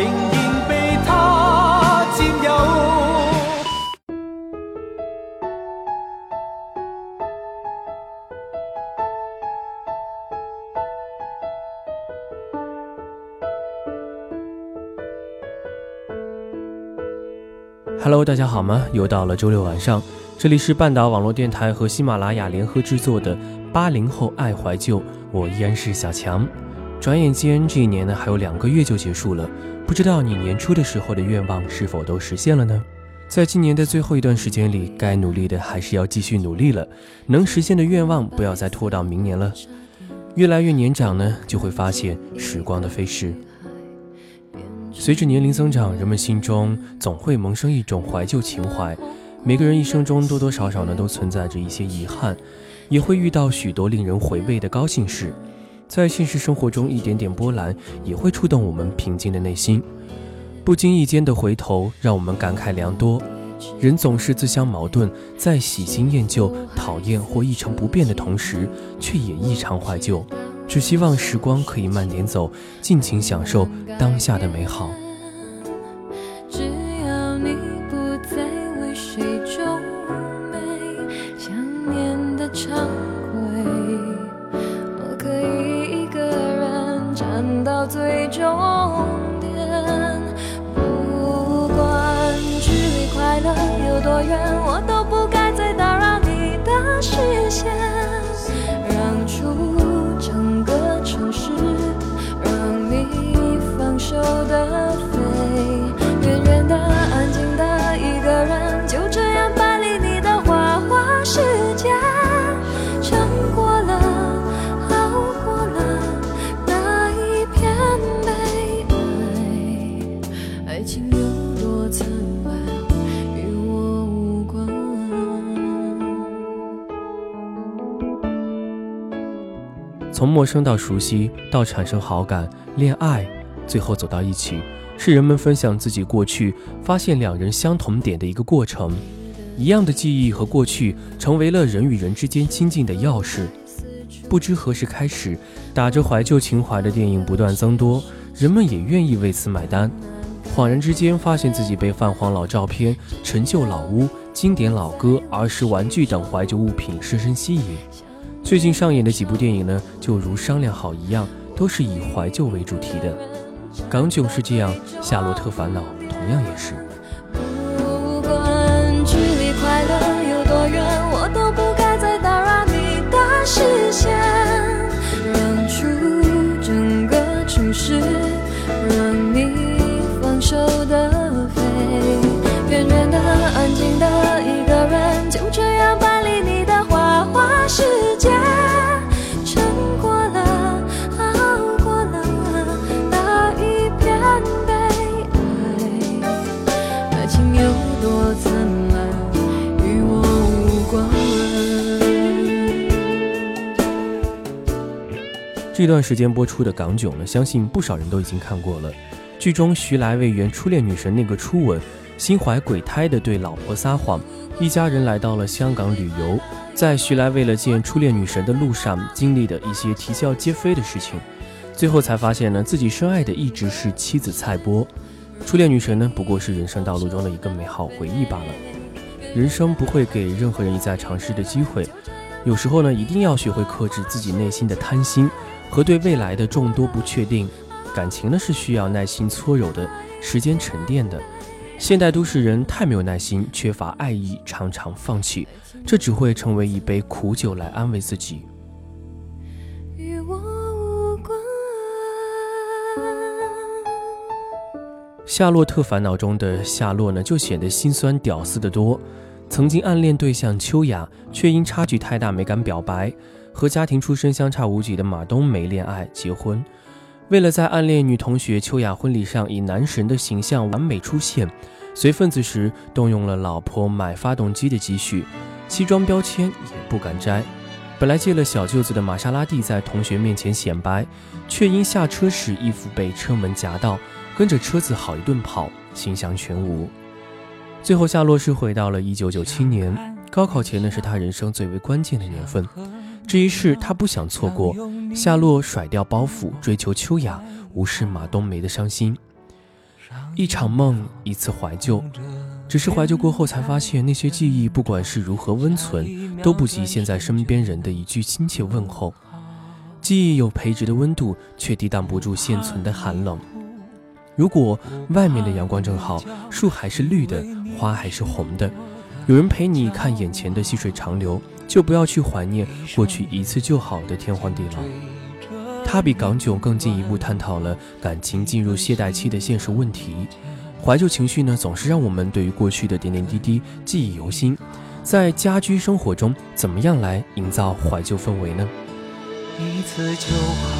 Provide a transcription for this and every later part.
仍然被他占有。Hello，大家好吗？又到了周六晚上，这里是半岛网络电台和喜马拉雅联合制作的《八零后爱怀旧》，我依然是小强。转眼间，这一年呢还有两个月就结束了，不知道你年初的时候的愿望是否都实现了呢？在今年的最后一段时间里，该努力的还是要继续努力了，能实现的愿望不要再拖到明年了。越来越年长呢，就会发现时光的飞逝。随着年龄增长，人们心中总会萌生一种怀旧情怀。每个人一生中多多少少呢都存在着一些遗憾，也会遇到许多令人回味的高兴事。在现实生活中，一点点波澜也会触动我们平静的内心。不经意间的回头，让我们感慨良多。人总是自相矛盾，在喜新厌旧、讨厌或一成不变的同时，却也异常怀旧。只希望时光可以慢点走，尽情享受当下的美好。从陌生到熟悉，到产生好感、恋爱，最后走到一起，是人们分享自己过去、发现两人相同点的一个过程。一样的记忆和过去，成为了人与人之间亲近的钥匙。不知何时开始，打着怀旧情怀的电影不断增多，人们也愿意为此买单。恍然之间，发现自己被泛黄老照片、陈旧老屋、经典老歌、儿时玩具等怀旧物品深深吸引。最近上演的几部电影呢，就如商量好一样，都是以怀旧为主题的。港囧是这样，《夏洛特烦恼》同样也是。这段时间播出的港囧呢，相信不少人都已经看过了。剧中徐来为原初恋女神那个初吻，心怀鬼胎的对老婆撒谎，一家人来到了香港旅游，在徐来为了见初恋女神的路上经历的一些啼笑皆非的事情，最后才发现呢，自己深爱的一直是妻子蔡波，初恋女神呢不过是人生道路中的一个美好回忆罢了。人生不会给任何人一再尝试的机会，有时候呢，一定要学会克制自己内心的贪心和对未来的众多不确定。感情呢是需要耐心搓揉的，时间沉淀的。现代都市人太没有耐心，缺乏爱意，常常放弃，这只会成为一杯苦酒来安慰自己。与我无关。《夏洛特烦恼》中的夏洛呢，就显得心酸屌丝的多。曾经暗恋对象秋雅，却因差距太大没敢表白；和家庭出身相差无几的马冬梅恋爱结婚。为了在暗恋女同学秋雅婚礼上以男神的形象完美出现，随份子时动用了老婆买发动机的积蓄，西装标签也不敢摘。本来借了小舅子的玛莎拉蒂在同学面前显摆，却因下车时衣服被车门夹到，跟着车子好一顿跑，形象全无。最后，夏洛是回到了一九九七年，高考前呢是他人生最为关键的年份。这一世他不想错过。夏洛甩掉包袱，追求秋雅，无视马冬梅的伤心。一场梦，一次怀旧。只是怀旧过后，才发现那些记忆，不管是如何温存，都不及现在身边人的一句亲切问候。记忆有培植的温度，却抵挡不住现存的寒冷。如果外面的阳光正好，树还是绿的，花还是红的，有人陪你看眼前的细水长流。就不要去怀念过去一次就好的天荒地老。他比港囧更进一步探讨了感情进入懈怠期的现实问题。怀旧情绪呢，总是让我们对于过去的点点滴滴记忆犹新。在家居生活中，怎么样来营造怀旧氛围呢？一次就好，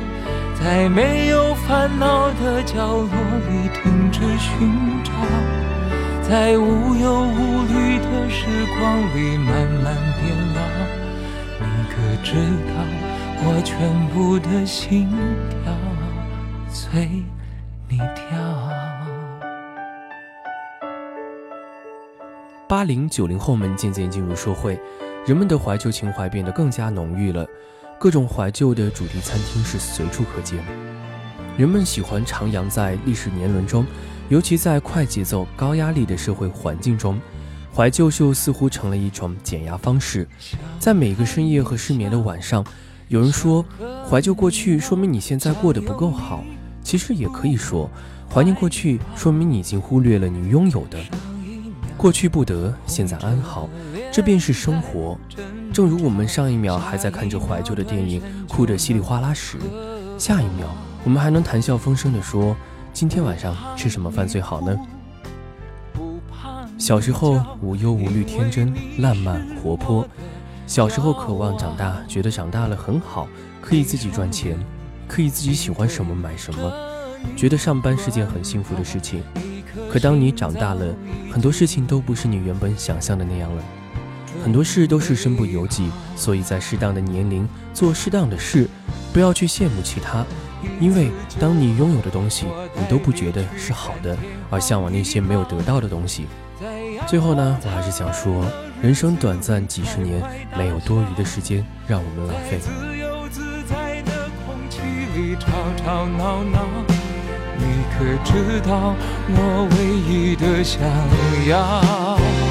在没有烦恼的角落里停止寻找，在无忧无虑的时光里慢慢变老，你可知道？我全部的心跳随你跳。八零九零后们渐渐进入社会，人们的怀旧情怀变得更加浓郁了。各种怀旧的主题餐厅是随处可见。人们喜欢徜徉在历史年轮中，尤其在快节奏、高压力的社会环境中，怀旧秀似乎成了一种减压方式。在每个深夜和失眠的晚上。有人说，怀旧过去说明你现在过得不够好。其实也可以说，怀念过去说明你已经忽略了你拥有的。过去不得，现在安好，这便是生活。正如我们上一秒还在看着怀旧的电影，哭得稀里哗啦时，下一秒我们还能谈笑风生地说：“今天晚上吃什么饭最好呢？”小时候无忧无虑，天真烂漫活泼。小时候渴望长大，觉得长大了很好，可以自己赚钱，可以自己喜欢什么买什么，觉得上班是件很幸福的事情。可当你长大了，很多事情都不是你原本想象的那样了，很多事都是身不由己。所以在适当的年龄做适当的事，不要去羡慕其他，因为当你拥有的东西你都不觉得是好的，而向往那些没有得到的东西。最后呢，我还是想说。人生短暂几十年，没有多余的时间让我们浪费。自由自在的空气里吵吵闹闹，你可知道我唯一的想要？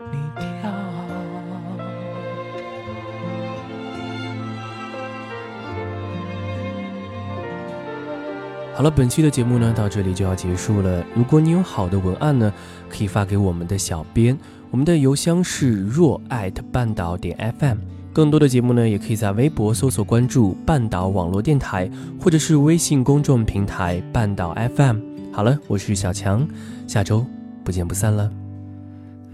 你跳好了，本期的节目呢，到这里就要结束了。如果你有好的文案呢，可以发给我们的小编，我们的邮箱是若艾特半岛点 FM。更多的节目呢，也可以在微博搜索关注半岛网络电台，或者是微信公众平台半岛 FM。好了，我是小强，下周不见不散了。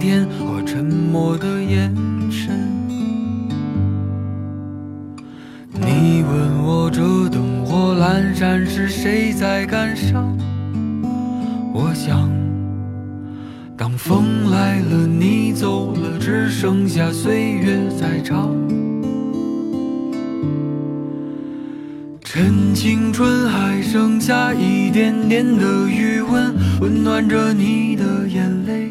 天和沉默的眼神。你问我这灯火阑珊是谁在感伤？我想，当风来了，你走了，只剩下岁月在唱。趁青春还剩下一点点的余温，温暖着你的眼泪。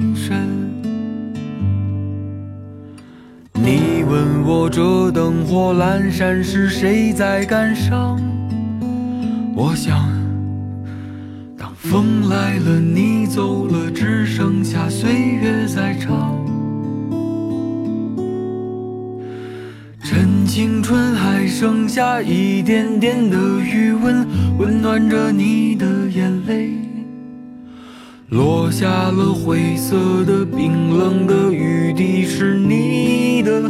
问我这灯火阑珊是谁在感伤？我想，当风来了，你走了，只剩下岁月在唱。趁青春还剩下一点点的余温，温暖着你的眼泪。落下了灰色的、冰冷的雨滴，是你的